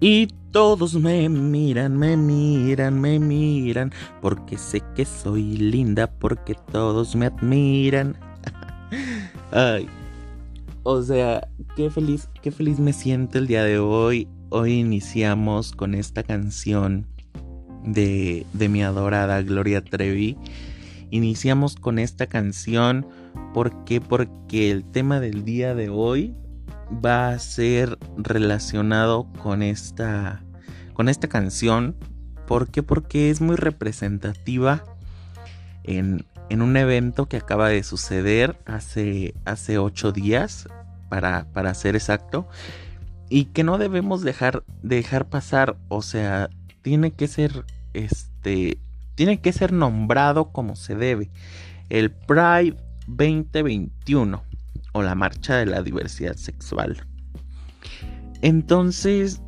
Y todos me miran, me miran, me miran, porque sé que soy linda, porque todos me admiran. Ay, o sea, qué feliz, qué feliz me siento el día de hoy. Hoy iniciamos con esta canción de, de mi adorada Gloria Trevi. Iniciamos con esta canción porque porque el tema del día de hoy va a ser relacionado con esta con esta canción. ¿Por qué? Porque es muy representativa en, en un evento que acaba de suceder hace, hace ocho días, para, para ser exacto, y que no debemos dejar, dejar pasar. O sea, tiene que ser, este, tiene que ser nombrado como se debe. El Pride 2021 o la marcha de la diversidad sexual. Entonces,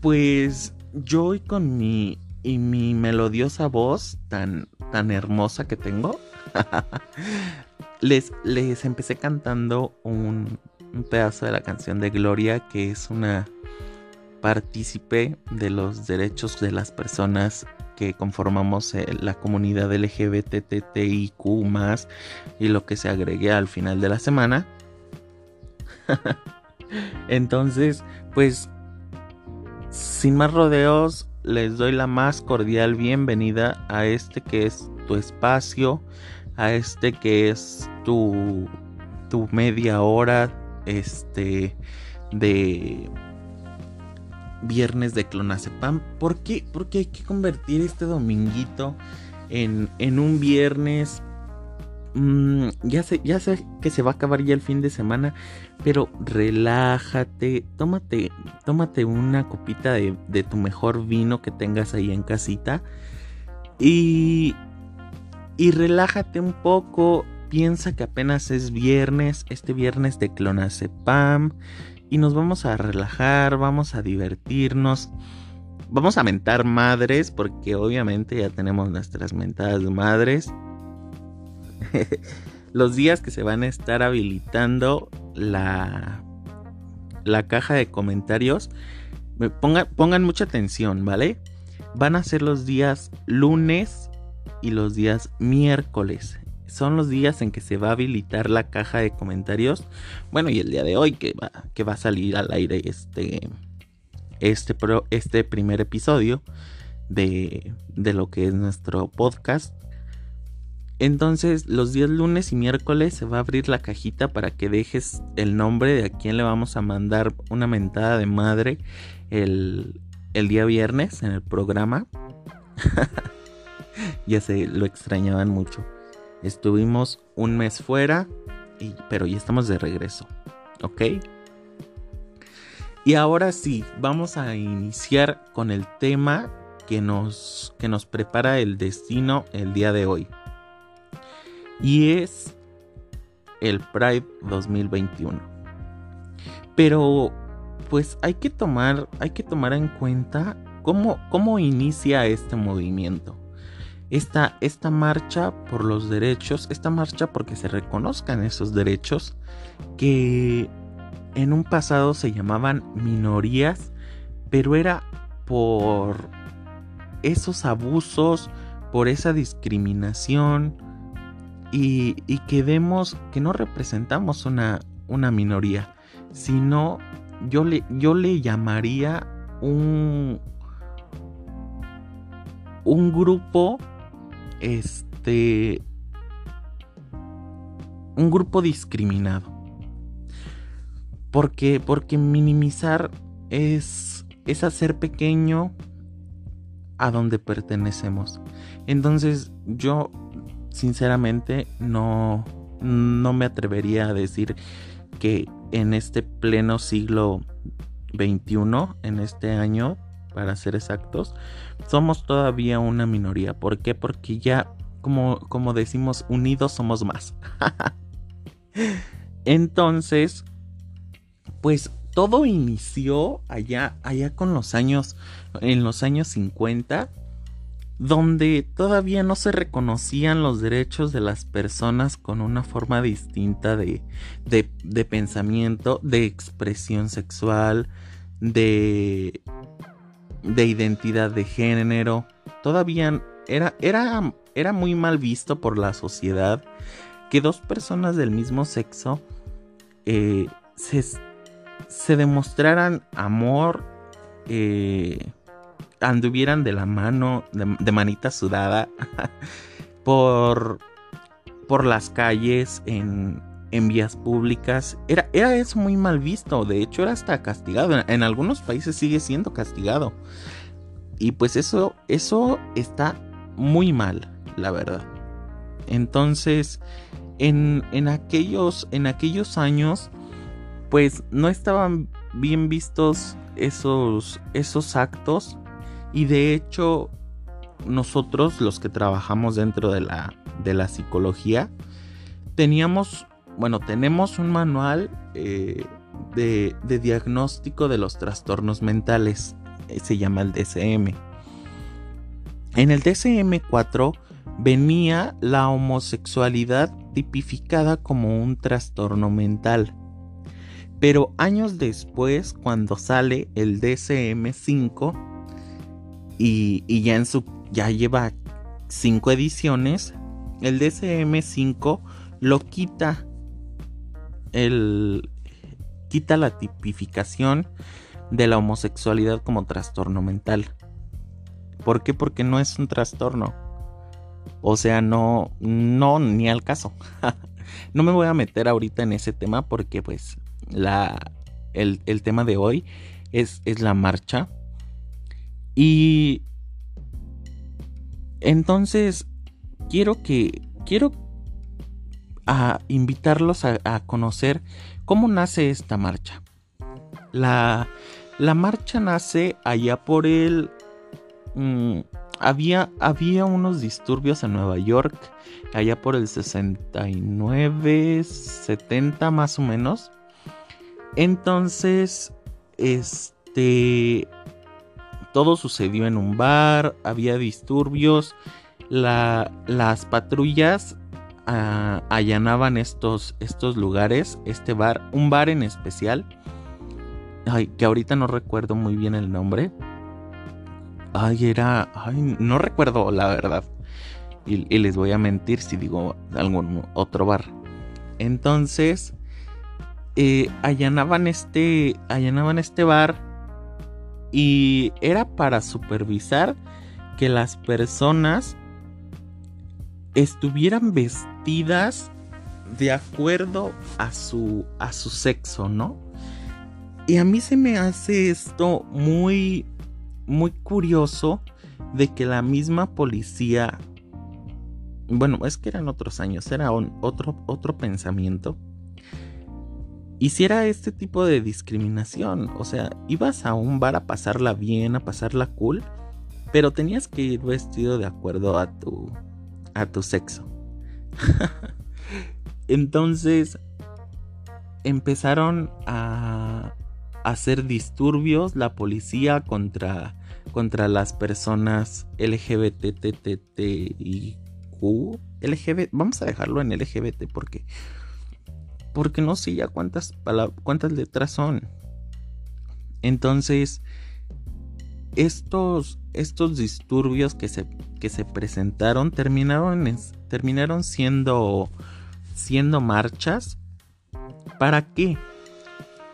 pues yo y con mi y mi melodiosa voz tan tan hermosa que tengo, les les empecé cantando un, un pedazo de la canción de Gloria que es una partícipe de los derechos de las personas que conformamos eh, la comunidad LGBTTIQ y lo que se agregue al final de la semana. Entonces, pues, sin más rodeos, les doy la más cordial bienvenida a este que es tu espacio, a este que es tu, tu media hora, este, de viernes de clonazepam. ¿Por qué? Porque hay que convertir este dominguito en, en un viernes. Mm, ya, sé, ya que se va a acabar ya el fin de semana, pero relájate, tómate, tómate una copita de, de tu mejor vino que tengas ahí en casita y, y relájate un poco. Piensa que apenas es viernes, este viernes de clonazepam y nos vamos a relajar, vamos a divertirnos. Vamos a mentar madres porque obviamente ya tenemos nuestras mentadas madres. Los días que se van a estar habilitando la, la caja de comentarios, pongan, pongan mucha atención, ¿vale? Van a ser los días lunes y los días miércoles son los días en que se va a habilitar la caja de comentarios. Bueno, y el día de hoy que va, que va a salir al aire este, este, este primer episodio de, de lo que es nuestro podcast. Entonces, los días lunes y miércoles se va a abrir la cajita para que dejes el nombre de a quién le vamos a mandar una mentada de madre el, el día viernes en el programa. ya se lo extrañaban mucho. Estuvimos un mes fuera, pero ya estamos de regreso. ¿Ok? Y ahora sí, vamos a iniciar con el tema que nos, que nos prepara el destino el día de hoy. Y es el Pride 2021. Pero pues hay que tomar, hay que tomar en cuenta cómo, cómo inicia este movimiento esta, esta marcha por los derechos, esta marcha porque se reconozcan esos derechos que en un pasado se llamaban minorías, pero era por esos abusos, por esa discriminación y, que vemos que no representamos una, una minoría, sino yo le, yo le llamaría un, un grupo este un grupo discriminado. Porque porque minimizar es es hacer pequeño a donde pertenecemos. Entonces, yo sinceramente no no me atrevería a decir que en este pleno siglo XXI, en este año para ser exactos, somos todavía una minoría. ¿Por qué? Porque ya, como, como decimos, unidos somos más. Entonces, pues todo inició allá, allá con los años, en los años 50, donde todavía no se reconocían los derechos de las personas con una forma distinta de, de, de pensamiento, de expresión sexual, de de identidad de género. Todavía era, era, era muy mal visto por la sociedad que dos personas del mismo sexo eh, se, demostraran amor, eh, anduvieran de la mano, de, manita sudada, por, por las calles, en, en vías públicas. Era, era eso muy mal visto, de hecho era hasta castigado. En, algunos países sigue siendo castigado. Y pues eso, eso está muy mal, la verdad. Entonces, en, en, aquellos, en aquellos años, pues no estaban bien vistos esos, esos actos. Y de hecho, nosotros, los que trabajamos dentro de la, de la psicología, teníamos bueno, tenemos un manual eh, de, diagnóstico de los trastornos mentales. Eh, se llama el DSM. En el DSM-4 venía la homosexualidad tipificada como un trastorno mental. Pero años después, cuando sale el DSM-5 y, ya en su ya lleva cinco ediciones, el DSM-5 lo quita él quita la tipificación de la homosexualidad como trastorno mental. ¿Por qué? Porque no es un trastorno. O sea, no, no, ni al caso. no me voy a meter ahorita en ese tema porque pues la, el, el tema de hoy es, es la marcha. Y entonces quiero que, quiero a invitarlos a, conocer cómo nace esta marcha. La, la marcha nace allá por el... Mm, había, había unos disturbios en Nueva York, allá por el 69, 70 más o menos. Entonces, este... Todo sucedió en un bar, había disturbios, la, las patrullas allanaban estos, estos lugares, este bar, un bar en especial, ay, que ahorita no recuerdo muy bien el nombre. Ay, era, ay, no recuerdo la verdad. Y, les voy a mentir si digo algún otro bar. Entonces, eh, allanaban este, allanaban este bar y era para supervisar que las personas estuvieran vestidas de acuerdo a su, a su sexo, ¿no? Y a mí se me hace esto muy, muy curioso de que la misma policía, bueno, es que eran otros años, era otro, otro pensamiento, hiciera este tipo de discriminación. O sea, ibas a un bar a pasarla bien, a pasarla cool, pero tenías que ir vestido de acuerdo a tu, a tu sexo. Entonces empezaron a hacer disturbios la policía contra, contra las personas LGBTTTIQ. LGBT, vamos a dejarlo en LGBT porque porque no sé ya cuántas cuántas letras son. Entonces estos, estos disturbios que se, que se presentaron terminaron, terminaron siendo, siendo marchas. ¿Para qué?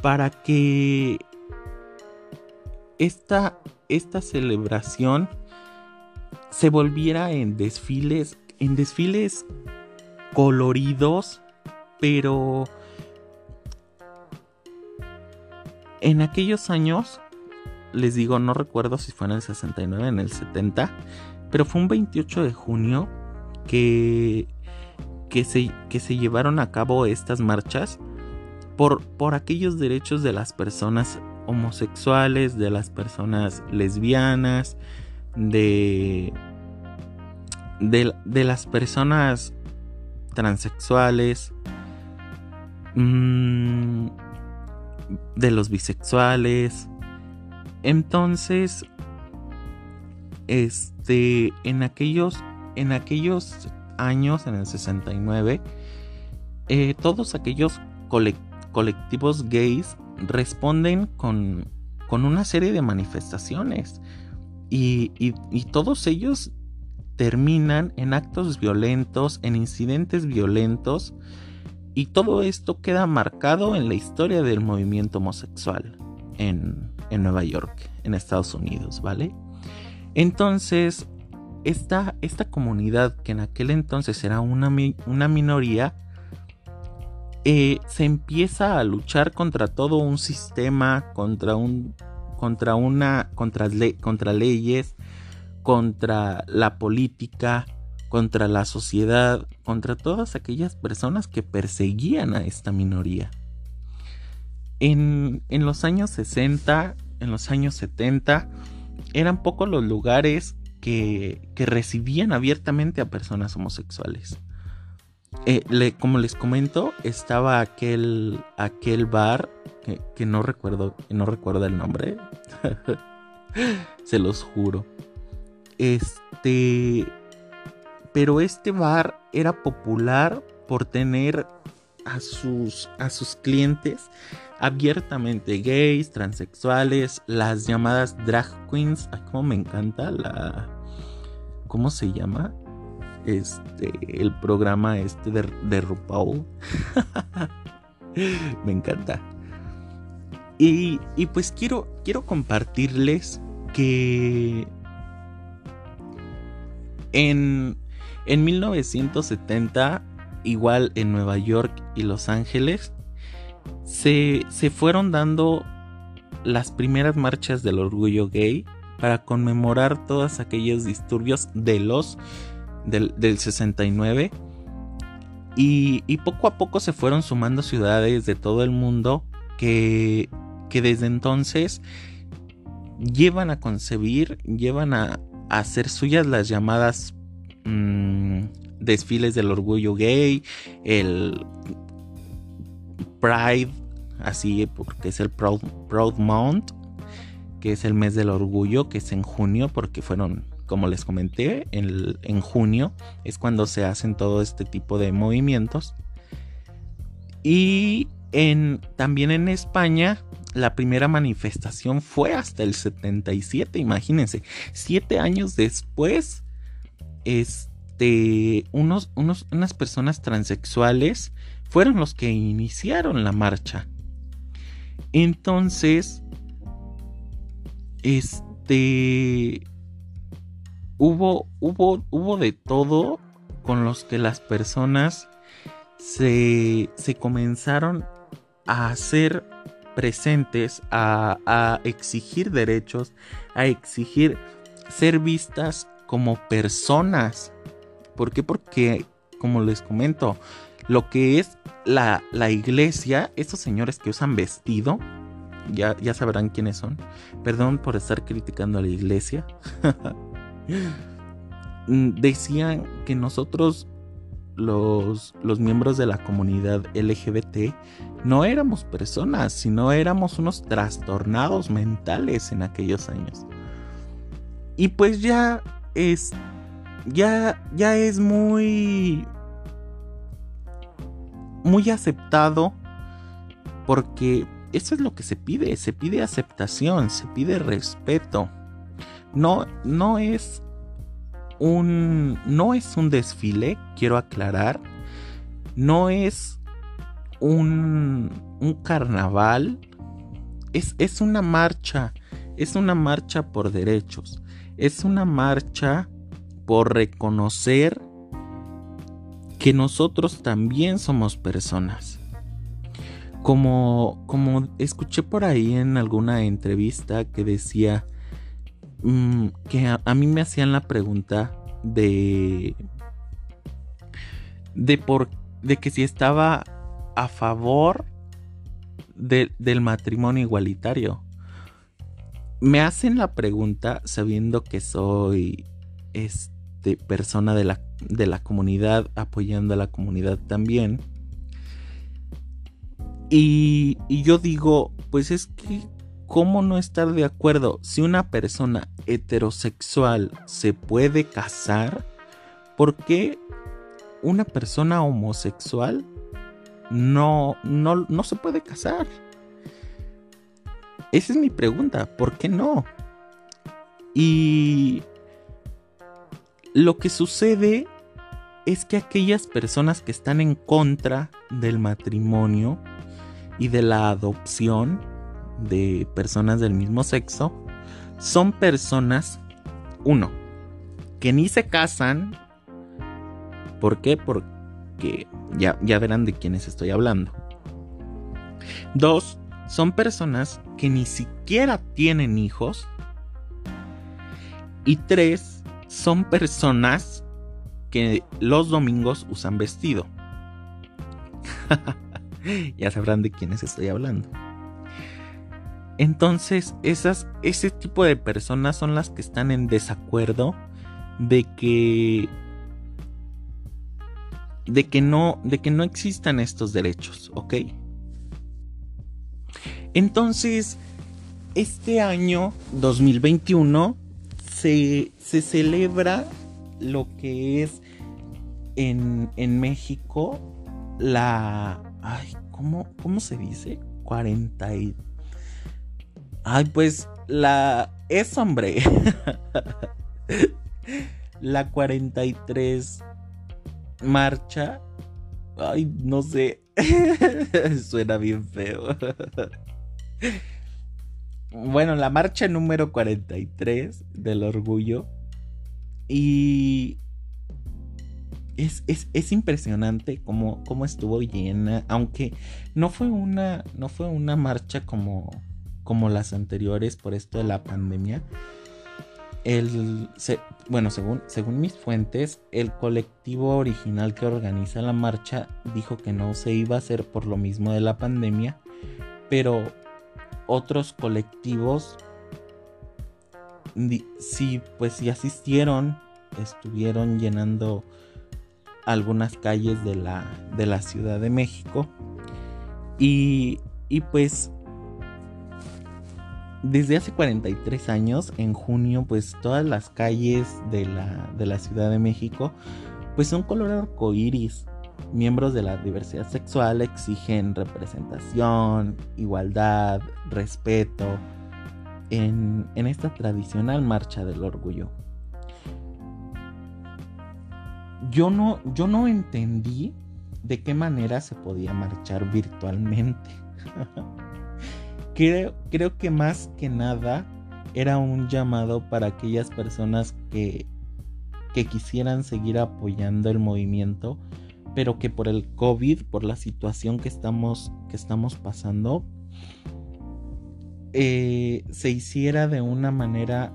Para que esta, esta celebración se volviera en desfiles, en desfiles coloridos, pero en aquellos años les digo, no recuerdo si fue en el 69, en el 70, pero fue un 28 de junio que, que, se, que se llevaron a cabo estas marchas por, por aquellos derechos de las personas homosexuales, de las personas lesbianas, de, de, las personas transexuales, mm, de los bisexuales, entonces, este, en aquellos, en aquellos años, en el 69, eh, todos aquellos colectivos gays responden con, con una serie de manifestaciones. y, y todos ellos terminan en actos violentos, en incidentes violentos, y todo esto queda marcado en la historia del movimiento homosexual en, Nueva York, en Estados Unidos, ¿vale? Entonces, esta, esta comunidad, que en aquel entonces era una, una minoría, eh, se empieza a luchar contra todo un sistema, contra un. contra una. contra, contra leyes, contra la política, contra la sociedad, contra todas aquellas personas que perseguían a esta minoría. En, los años 60, en los años 70, eran pocos los lugares que, recibían abiertamente a personas homosexuales. Eh, como les comento, estaba aquel, aquel bar que, que, no recuerdo, no recuerdo el nombre. Se los juro. Este, pero este bar era popular por tener a sus, a sus clientes abiertamente gays, transexuales, las llamadas drag queens. Ay, cómo me encanta la. ¿Cómo se llama? Este. El programa este de, de RuPaul. me encanta. Y, y pues quiero, quiero compartirles que en, en 1970, igual en Nueva York y Los Ángeles, se, se fueron dando las primeras marchas del orgullo gay para conmemorar todos aquellos disturbios de los del, 69 y, y, poco a poco se fueron sumando ciudades de todo el mundo que, que desde entonces llevan a concebir, llevan a, hacer suyas las llamadas mm, desfiles del orgullo gay, el Pride, así porque es el Proud, Proud Month, que es el mes del orgullo, que es en junio, porque fueron, como les comenté, en, en junio es cuando se hacen todo este tipo de movimientos. Y en, también en España la primera manifestación fue hasta el 77, imagínense. Siete años después, este, unos, unos, unas personas transexuales fueron los que iniciaron la marcha. Entonces, este, hubo, hubo, hubo de todo con los que las personas se, se comenzaron a hacer presentes a, exigir derechos, a exigir ser vistas como personas. ¿Por qué? Porque, como les comento, lo que es la, la iglesia, estos señores que usan vestido, ya, ya sabrán quiénes son. Perdón por estar criticando a la iglesia. Mm, decían que nosotros los, miembros de la comunidad LGBT no éramos personas, sino éramos unos trastornados mentales en aquellos años. Y pues ya es. Ya, ya es muy. Muy aceptado. Porque eso es lo que se pide. Se pide aceptación, se pide respeto. No, no es un, no es un desfile, quiero aclarar, no es un, un carnaval, es, es una marcha, es una marcha por derechos, es una marcha por reconocer que nosotros también somos personas. Como, como escuché por ahí en alguna entrevista que decía, Mm, que a, mí me hacían la pregunta de de por de que si estaba a favor del matrimonio igualitario. Me hacen la pregunta sabiendo que soy este persona de la, de la comunidad, apoyando a la comunidad también. Y, y yo digo, pues es que ¿cómo no estar de acuerdo si una persona heterosexual se puede casar? ¿Por qué una persona homosexual no, no, no se puede casar? Esa es mi pregunta, ¿por qué no? Y lo que sucede es que aquellas personas que están en contra del matrimonio y de la adopción de personas del mismo sexo son personas, uno, que ni se casan. ¿Por qué? Porque ya, ya verán de quiénes estoy hablando. Dos, son personas que ni siquiera tienen hijos. Y tres, son personas que los domingos usan vestido. ya sabrán de quiénes estoy hablando. Entonces, esas, ese tipo de personas son las que están en desacuerdo de que de que no de que no existan estos derechos, ¿ok? Entonces, este año 2021 se, se celebra lo que es en, en México la... Ay, ¿cómo, ¿cómo se dice? 40 y... Ay, pues la... Es hombre. la 43 marcha. Ay, no sé. Suena bien feo. bueno, la marcha número 43 del orgullo y es, es, impresionante cómo, cómo, estuvo llena, aunque no fue una, no fue una marcha como, como las anteriores por esto de la pandemia. El, bueno, según, según mis fuentes, el colectivo original que organiza la marcha dijo que no se iba a hacer por lo mismo de la pandemia, pero otros colectivos sí, pues sí asistieron, estuvieron llenando algunas calles de la, de la Ciudad de México. Y, y pues desde hace 43 años, en junio, pues todas las calles de la, de la Ciudad de México, pues son color arcoíris. Miembros de la diversidad sexual exigen representación, igualdad, respeto, en, esta tradicional marcha del orgullo. Yo no, yo no entendí de qué manera se podía marchar virtualmente. creo, creo que más que nada era un llamado para aquellas personas que, que quisieran seguir apoyando el movimiento, pero que por el COVID, por la situación que estamos, que estamos pasando, eh, se hiciera de una manera,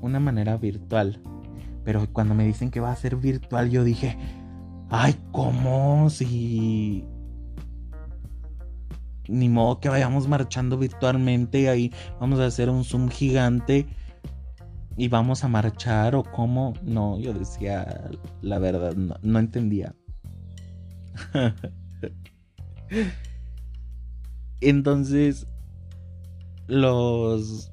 una manera virtual. Pero cuando me dicen que va a ser virtual, yo dije, ay, ¿cómo? Si... Ni modo que vayamos marchando virtualmente, ahí vamos a hacer un zoom gigante y vamos a marchar o cómo. No, yo decía la verdad, no entendía. Entonces, los...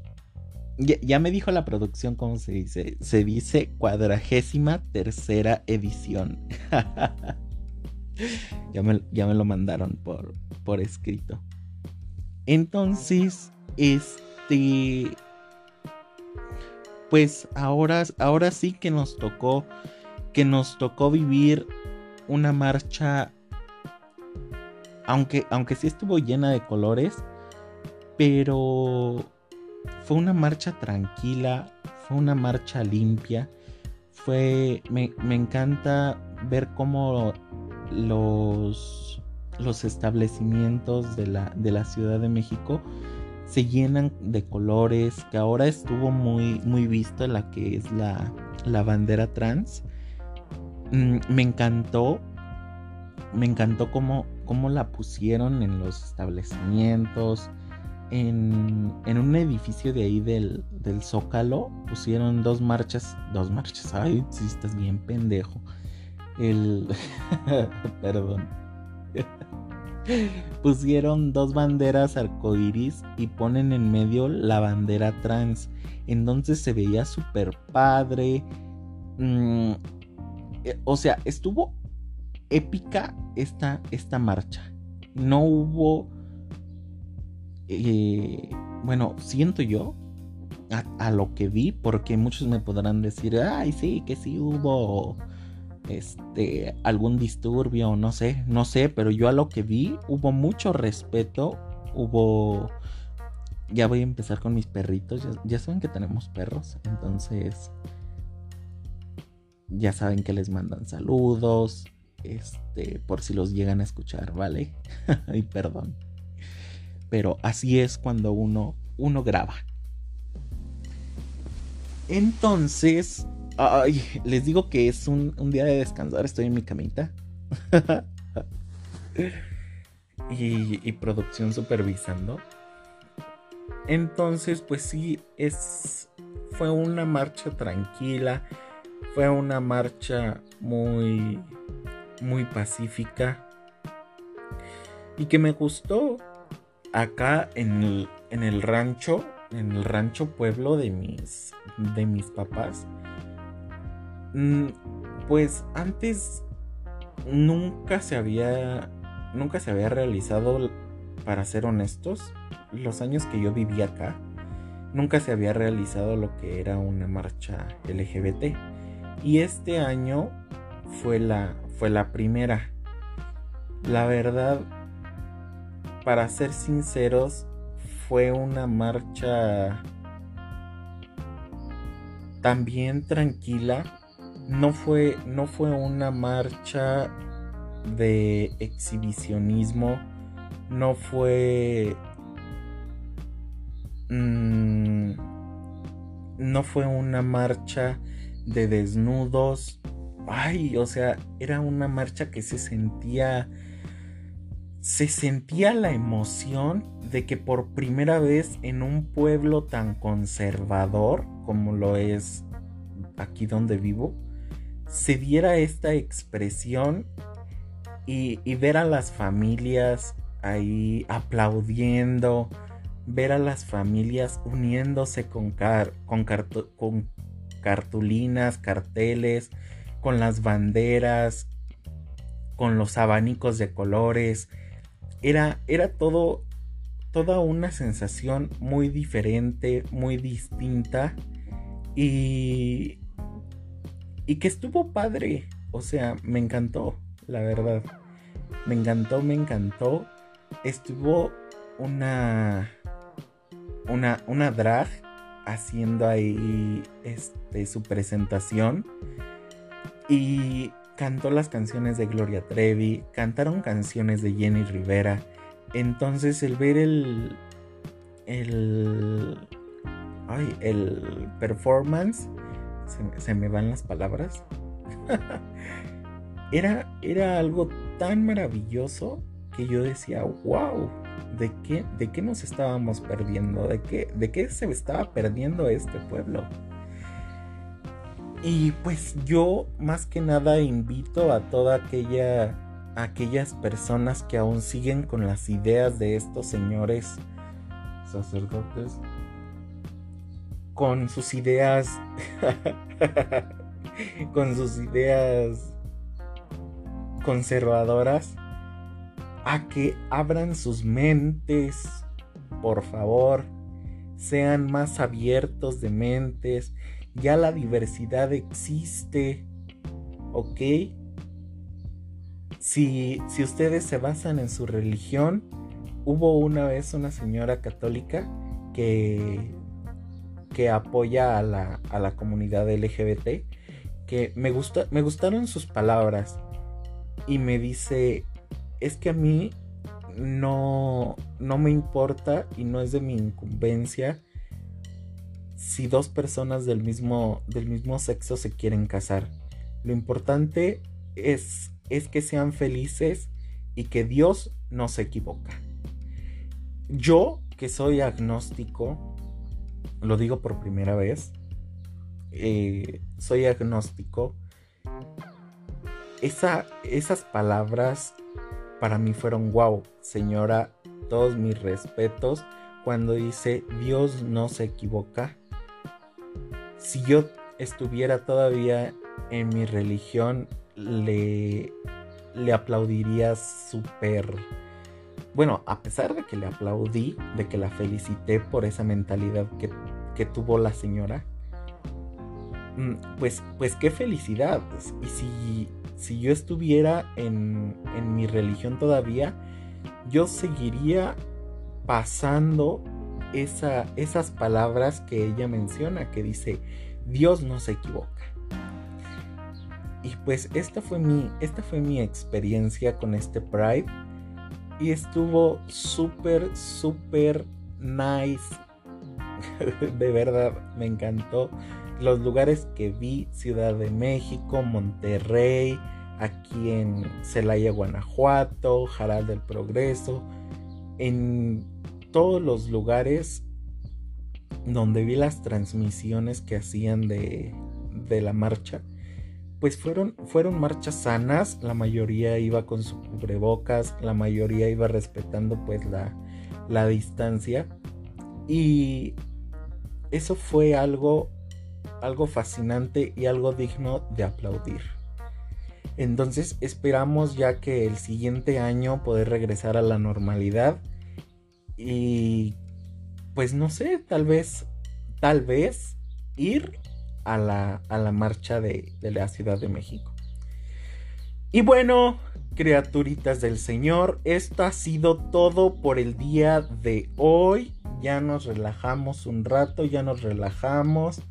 Ya, me dijo la producción cómo se dice. Se dice cuadragésima tercera edición. ya, me, ya, me, lo mandaron por, por escrito. Entonces, este... Pues ahora, ahora sí que nos tocó, que nos tocó vivir una marcha, aunque, aunque sí estuvo llena de colores, pero fue una marcha tranquila, fue una marcha limpia. Fue. Me, encanta ver cómo los, los establecimientos de la, de la Ciudad de México se llenan de colores. Que ahora estuvo muy, muy visto la que es la, la bandera trans. Mm, me encantó. Me encantó cómo, cómo la pusieron en los establecimientos en, un edificio de ahí del, Zócalo pusieron dos marchas, dos marchas, ay, si estás bien pendejo. El, perdón. pusieron dos banderas arcoiris y ponen en medio la bandera trans. Entonces se veía súper padre. Mm, eh, o sea, estuvo épica esta, esta marcha. No hubo eh, bueno, siento yo a, lo que vi, porque muchos me podrán decir, ay, sí, que sí hubo este algún disturbio, no sé, no sé, pero yo a lo que vi hubo mucho respeto, hubo ya voy a empezar con mis perritos, ya, saben que tenemos perros, entonces ya saben que les mandan saludos, este, por si los llegan a escuchar, ¿vale? y perdón. Pero así es cuando uno uno graba. Entonces, ay, les digo que es un, día de descansar, estoy en mi camita. y, producción supervisando. Entonces, pues sí, es, fue una marcha tranquila, fue una marcha muy, muy pacífica y que me gustó acá en el, en el rancho en el rancho pueblo de mis, de mis papás, mm, pues antes nunca se había, nunca se había realizado, para ser honestos, los años que yo vivía acá, nunca se había realizado lo que era una marcha LGBT. Y este año fue la, fue la primera. La verdad, para ser sinceros, fue una marcha también tranquila. No fue, no fue una marcha de exhibicionismo. No fue... Mm, no fue una marcha de desnudos. Ay, o sea, era una marcha que se sentía... Se sentía la emoción de que por primera vez en un pueblo tan conservador como lo es aquí donde vivo, se diera esta expresión y, ver a las familias ahí aplaudiendo, ver a las familias uniéndose con, con, con cartulinas, carteles, con las banderas, con los abanicos de colores. Era, era todo toda una sensación muy diferente, muy distinta y, y que estuvo padre. O sea, me encantó, la verdad. Me encantó, me encantó. Estuvo una, una, una drag haciendo ahí este, su presentación y cantó las canciones de Gloria Trevi, cantaron canciones de Jenny Rivera entonces el ver el. El. Ay, el performance. Se, me van las palabras. era, era algo tan maravilloso que yo decía, wow, ¿de qué, ¿de qué nos estábamos perdiendo? ¿De qué, ¿De qué se estaba perdiendo este pueblo? Y pues yo más que nada invito a toda aquella aquellas personas que aún siguen con las ideas de estos señores sacerdotes, con sus ideas, con sus ideas conservadoras, a que abran sus mentes, por favor, sean más abiertos de mentes, ya la diversidad existe, ¿ok? Si, ustedes se basan en su religión, hubo una vez una señora católica que, que apoya a la, a la comunidad LGBT, que me, gusta, me gustaron sus palabras y me dice, es que a mí no, no me importa y no es de mi incumbencia si dos personas del mismo, del mismo sexo se quieren casar. Lo importante es es que sean felices y que Dios no se equivoca. Yo, que soy agnóstico, lo digo por primera vez, eh, soy agnóstico, esa, esas palabras para mí fueron wow, señora, todos mis respetos cuando dice Dios no se equivoca. Si yo estuviera todavía en mi religión le, le aplaudiría súper... Bueno, a pesar de que le aplaudí, de que la felicité por esa mentalidad que, que tuvo la señora. Mm, pues, pues qué felicidad. Pues, y si, si yo estuviera en, en mi religión todavía, yo seguiría pasando esa, esas palabras que ella menciona, que dice, Dios no se equivoca. Y pues esta fue mi, esta fue mi experiencia con este Pride. Y estuvo súper, súper nice. de verdad, me encantó. Los lugares que vi, Ciudad de México, Monterrey, aquí en Celaya, Guanajuato, Jaral del Progreso, en todos los lugares donde vi las transmisiones que hacían de, de la marcha, pues fueron, fueron marchas sanas, la mayoría iba con su cubrebocas, la mayoría iba respetando pues la, la distancia y eso fue algo, algo fascinante y algo digno de aplaudir. Entonces esperamos ya que el siguiente año poder regresar a la normalidad y pues no sé, tal vez, tal vez ir a la, a la marcha de, de la Ciudad de México. Y bueno, criaturitas del Señor, esto ha sido todo por el día de hoy. Ya nos relajamos un rato, ya nos relajamos,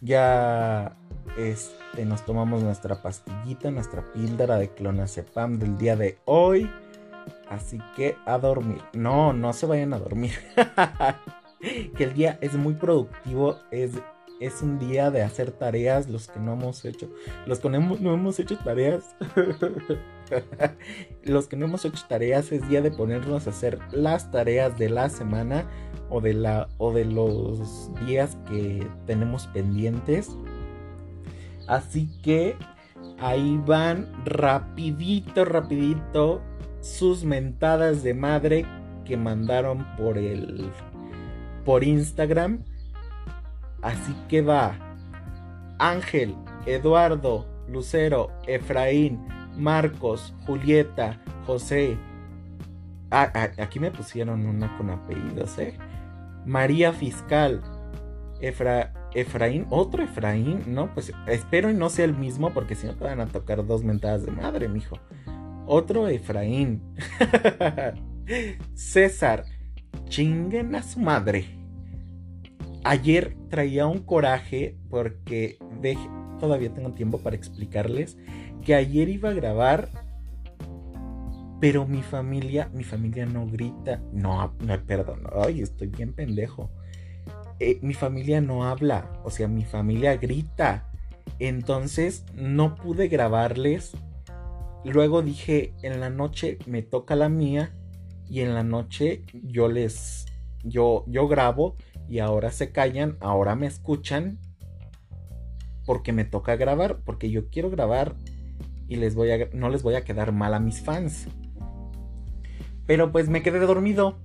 ya este, nos tomamos nuestra pastillita, nuestra píldora de clonazepam del día de hoy. Así que a dormir. No, no se vayan a dormir. que el día es muy productivo. Es, es un día de hacer tareas. Los que no hemos hecho. Los que no hemos, hecho tareas. los que no hemos hecho tareas es día de ponernos a hacer las tareas de la semana. O de, la, o de los días que tenemos pendientes. Así que ahí van rapidito, rapidito sus mentadas de madre que mandaron por el por Instagram. Así que va Ángel, Eduardo, Lucero, Efraín, Marcos, Julieta, José. Ah, ah, aquí me pusieron una con apellidos, ¿eh? María Fiscal, Efraín, otro Efraín, no, pues espero y no sea el mismo porque si no te van a tocar dos mentadas de madre, mijo. Otro Efraín. César. Chinguen a su madre. Ayer traía un coraje porque todavía tengo tiempo para explicarles que ayer iba a grabar, pero mi familia, mi familia no grita, no, no, perdón, ay, estoy bien pendejo. Eh, mi familia no habla, o sea, mi familia grita. Entonces no pude grabarles Luego dije, en la noche me toca la mía y en la noche yo les, yo, yo grabo y ahora se callan, ahora me escuchan porque me toca grabar, porque yo quiero grabar y les voy a, no les voy a quedar mal a mis fans. Pero pues me quedé dormido.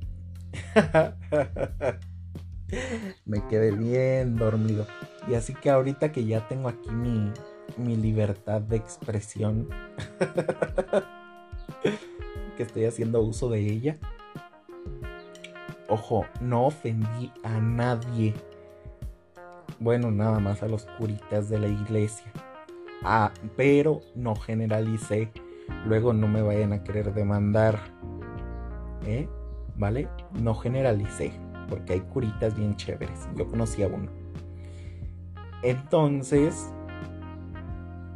me quedé bien dormido. Y así que ahorita que ya tengo aquí mi, mi libertad de expresión, que estoy haciendo uso de ella. Ojo, no ofendí a nadie. Bueno, nada más a los curitas de la iglesia. Ah, pero no generalicé. Luego no me vayan a querer demandar. ¿Eh? ¿Vale? No generalicé. Porque hay curitas bien chéveres. Yo conocí a uno. Entonces,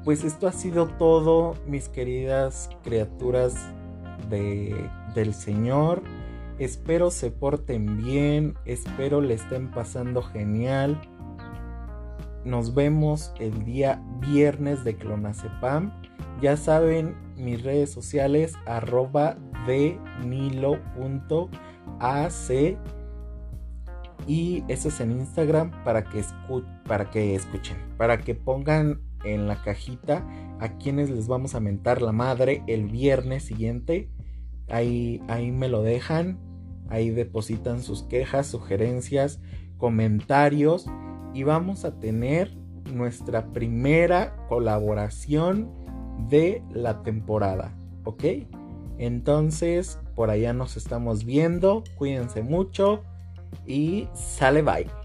pues esto ha sido todo, mis queridas criaturas de, del Señor. Espero se porten bien, espero le estén pasando genial. Nos vemos el día viernes de Clonazepam. Ya saben, mis redes sociales arroba de y eso es en Instagram para que, para que escuchen, para que pongan en la cajita a quienes les vamos a mentar la madre el viernes siguiente. Ahí, ahí me lo dejan, ahí depositan sus quejas, sugerencias, comentarios y vamos a tener nuestra primera colaboración de la temporada, ¿ok? Entonces, por allá nos estamos viendo, cuídense mucho y sale bye.